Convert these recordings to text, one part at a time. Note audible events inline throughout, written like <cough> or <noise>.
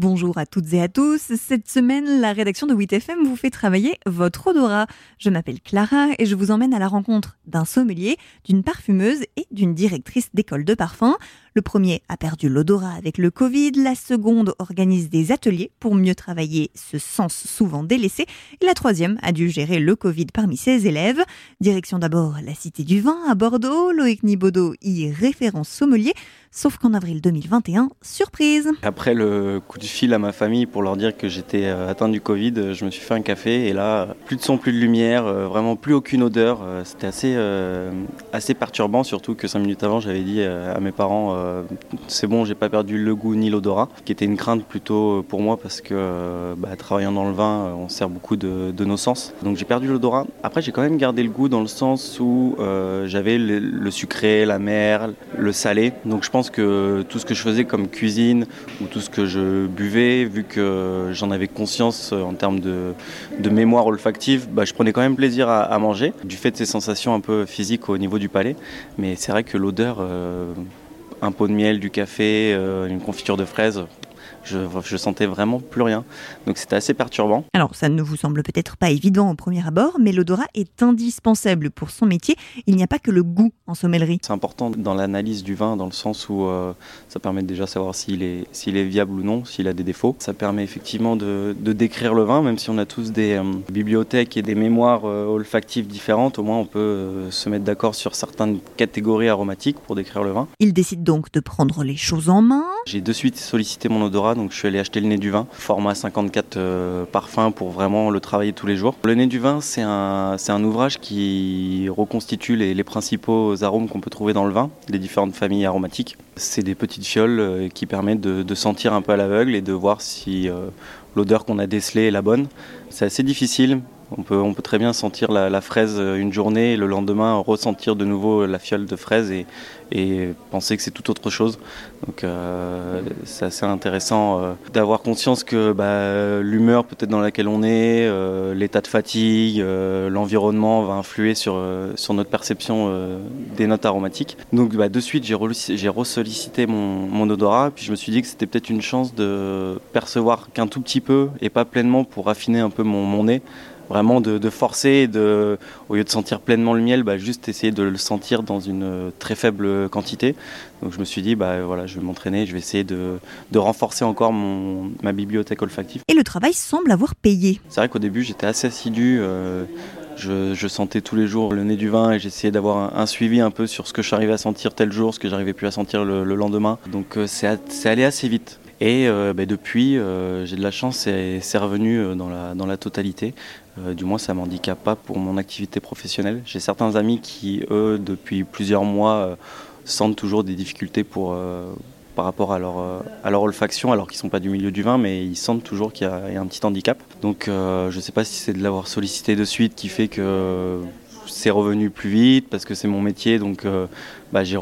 Bonjour à toutes et à tous. Cette semaine, la rédaction de 8FM vous fait travailler votre odorat. Je m'appelle Clara et je vous emmène à la rencontre d'un sommelier, d'une parfumeuse et d'une directrice d'école de parfum. Le premier a perdu l'odorat avec le Covid, la seconde organise des ateliers pour mieux travailler ce sens souvent délaissé, et la troisième a dû gérer le Covid parmi ses élèves. Direction d'abord la Cité du Vin à Bordeaux, Loïc Nibaudot y référent sommelier, sauf qu'en avril 2021, surprise. Après le coup de fil à ma famille pour leur dire que j'étais euh, atteint du Covid, euh, je me suis fait un café et là, plus de son, plus de lumière, euh, vraiment plus aucune odeur. C'était assez, assez perturbant, surtout que cinq minutes avant, j'avais dit à mes parents c'est bon, j'ai pas perdu le goût ni l'odorat, qui était une crainte plutôt pour moi parce que euh, bah, travaillant dans le vin, on sert beaucoup de, nos sens. Donc j'ai perdu l'odorat. Après, j'ai quand même gardé le goût dans le sens où euh, j'avais le, sucré, la mer, le salé. Donc je pense que tout ce que je faisais comme cuisine ou tout ce que je buvais, vu que j'en avais conscience en termes de, mémoire olfactive, bah, je prenais quand même plaisir à, manger, du fait de ces sensations un peu physiques au niveau du palais. Mais c'est vrai que l'odeur un pot de miel, du café, euh, une confiture de fraises, je, je sentais vraiment plus rien. Donc c'était assez perturbant. Alors ça ne vous semble peut-être pas évident au premier abord, mais l'odorat est indispensable pour son métier. Il n'y a pas que le goût en sommellerie. C'est important dans l'analyse du vin, dans le sens où euh, ça permet déjà de savoir s'il est, s'il est viable ou non, s'il a des défauts. Ça permet effectivement de, décrire le vin, même si on a tous des euh, bibliothèques et des mémoires euh, olfactives différentes, au moins on peut se mettre d'accord sur certaines catégories aromatiques pour décrire le vin. Il décide donc de prendre les choses en main. J'ai de suite sollicité mon odorat donc je suis allé acheter le nez du vin, format 54 euh, parfums pour vraiment le travailler tous les jours. Le nez du vin, c'est un, un ouvrage qui reconstitue les, principaux arômes qu'on peut trouver dans le vin, les différentes familles aromatiques. C'est des petites fioles euh, qui permettent de, sentir un peu à l'aveugle et de voir si euh, l'odeur qu'on a décelée est la bonne. C'est assez difficile on peut, très bien sentir la, fraise une journée et le lendemain ressentir de nouveau la fiole de fraise et, penser que c'est tout autre chose. Donc euh, c'est assez intéressant euh, d'avoir conscience que bah, l'humeur peut-être dans laquelle on est, euh, l'état de fatigue, l'environnement va influer sur, notre perception des notes aromatiques. Donc bah, de suite j'ai, ressollicité mon, odorat, puis je me suis dit que c'était peut-être une chance de percevoir qu'un tout petit peu et pas pleinement pour affiner un peu mon nez vraiment de, forcer, de, au lieu de sentir pleinement le miel, bah, juste essayer de le sentir dans une très faible quantité. Donc je me suis dit, bah, voilà, je vais m'entraîner, je vais essayer de, renforcer encore mon, ma bibliothèque olfactive. Et le travail semble avoir payé. C'est vrai qu'au début j'étais assez assidu. Euh, je, sentais tous les jours le nez du vin et j'essayais d'avoir un, suivi un peu sur ce que j'arrivais à sentir tel jour, ce que j'arrivais plus à sentir le, lendemain. Donc euh, c'est allé assez vite. Et euh, bah, depuis, euh, j'ai de la chance, c'est revenu euh, dans la, dans la totalité. du moins, ça m'handicape pas pour mon activité professionnelle. J'ai certains amis qui, eux, depuis plusieurs mois, sentent toujours des difficultés pour, par rapport à leur, à leur olfaction, alors qu'ils ne sont pas du milieu du vin, mais ils sentent toujours qu'il y, a un petit handicap. Donc, je ne sais pas si c'est de l'avoir sollicité de suite qui fait que c'est revenu plus vite parce que c'est mon métier, donc euh, bah, j'ai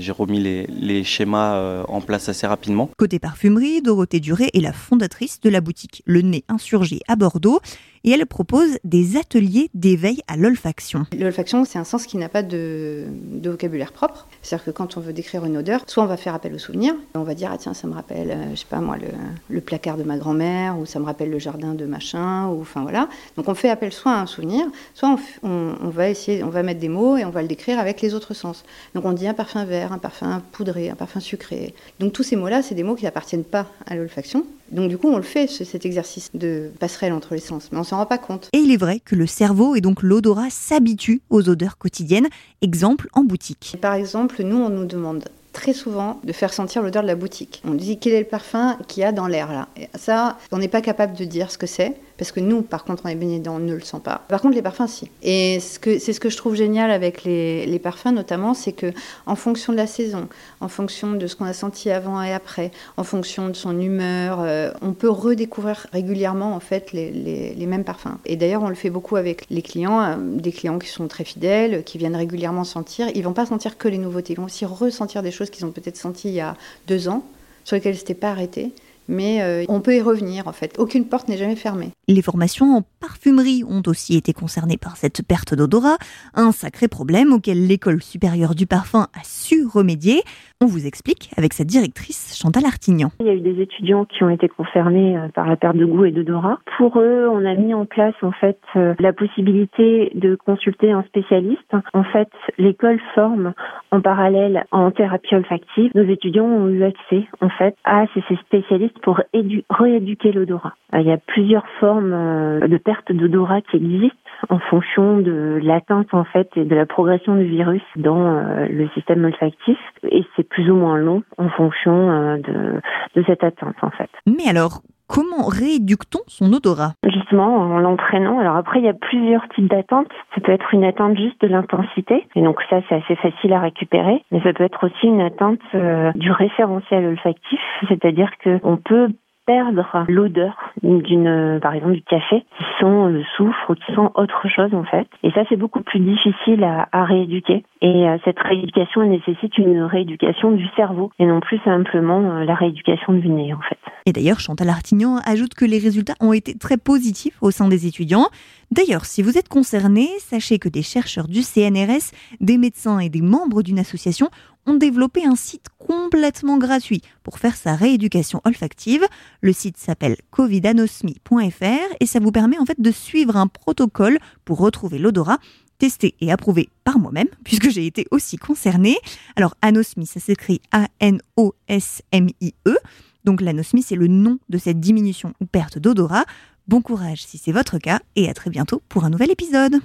j'ai remis les, schémas euh, en place assez rapidement. Côté parfumerie, Dorothée Duré est la fondatrice de la boutique Le Nez Insurgé à Bordeaux et elle propose des ateliers d'éveil à l'olfaction. L'olfaction, c'est un sens qui n'a pas de, vocabulaire propre. C'est-à-dire que quand on veut décrire une odeur, soit on va faire appel au souvenir, on va dire ah tiens ça me rappelle, euh, je sais pas moi le, placard de ma grand-mère ou ça me rappelle le jardin de machin ou enfin voilà. Donc on fait appel soit à un souvenir, soit on, va essayer, on va mettre des mots et on va le décrire avec les autres sens. Donc on dit un parfum vert, un parfum poudré, un parfum sucré. Donc tous ces mots-là, c'est des mots qui n'appartiennent pas à l'olfaction. Donc du coup, on le fait, cet exercice de passerelle entre les sens, mais on s'en rend pas compte. Et il est vrai que le cerveau et donc l'odorat s'habituent aux odeurs quotidiennes. Exemple en boutique. Par exemple, nous, on nous demande très souvent de faire sentir l'odeur de la boutique. On dit quel est le parfum qu'il y a dans l'air là? Et ça, on n'est pas capable de dire ce que c'est. Parce que nous, par contre, on est baigné dedans, on ne le sent pas. Par contre, les parfums, si. Et c'est ce que je trouve génial avec les, parfums, notamment, c'est que en fonction de la saison, en fonction de ce qu'on a senti avant et après, en fonction de son humeur, euh, on peut redécouvrir régulièrement, en fait, les, mêmes parfums. Et d'ailleurs, on le fait beaucoup avec les clients, euh, des clients qui sont très fidèles, qui viennent régulièrement sentir. Ils vont pas sentir que les nouveautés, ils vont aussi ressentir des choses qu'ils ont peut-être senties il y a deux ans, sur lesquelles ils n'étaient pas arrêtés mais euh, on peut y revenir en fait. Aucune porte n'est jamais fermée. Les formations en parfumerie ont aussi été concernées par cette perte d'odorat, un sacré problème auquel l'école supérieure du parfum a su remédier. On vous explique avec sa directrice Chantal Artignan. Il y a eu des étudiants qui ont été concernés euh, par la perte de goût et d'odorat. Pour eux, on a mis en place en fait euh, la possibilité de consulter un spécialiste. En fait, l'école forme en parallèle en thérapie olfactive. Nos étudiants ont eu accès en fait à ces spécialistes pour rééduquer l'odorat. Euh, il y a plusieurs formes de perte d'odorat qui existent en fonction de l'atteinte en fait et de la progression du virus dans le système olfactif et c'est plus ou moins long en fonction euh, de, de cette atteinte en fait. Mais alors, Comment rééduque-t-on son odorat? En l'entraînant. Alors après, il y a plusieurs types d'attentes. Ça peut être une attente juste de l'intensité, et donc ça, c'est assez facile à récupérer. Mais ça peut être aussi une attente euh, du référentiel olfactif, c'est-à-dire qu'on peut perdre l'odeur d'une, par exemple, du café, qui sent le soufre ou qui sent autre chose en fait. Et ça, c'est beaucoup plus difficile à, à rééduquer. Et euh, cette rééducation elle nécessite une rééducation du cerveau et non plus simplement euh, la rééducation du nez en fait. Et d'ailleurs, Chantal Artignan ajoute que les résultats ont été très positifs au sein des étudiants. D'ailleurs, si vous êtes concerné, sachez que des chercheurs du CNRS, des médecins et des membres d'une association ont développé un site complètement gratuit pour faire sa rééducation olfactive. Le site s'appelle covidanosmi.fr et ça vous permet en fait de suivre un protocole pour retrouver l'odorat testé et approuvé par moi-même, <laughs> puisque j'ai été aussi concernée. Alors, anosmie, ça s'écrit A-N-O-S-M-I-E. Donc, l'anosmie, c'est le nom de cette diminution ou perte d'odorat. Bon courage si c'est votre cas et à très bientôt pour un nouvel épisode.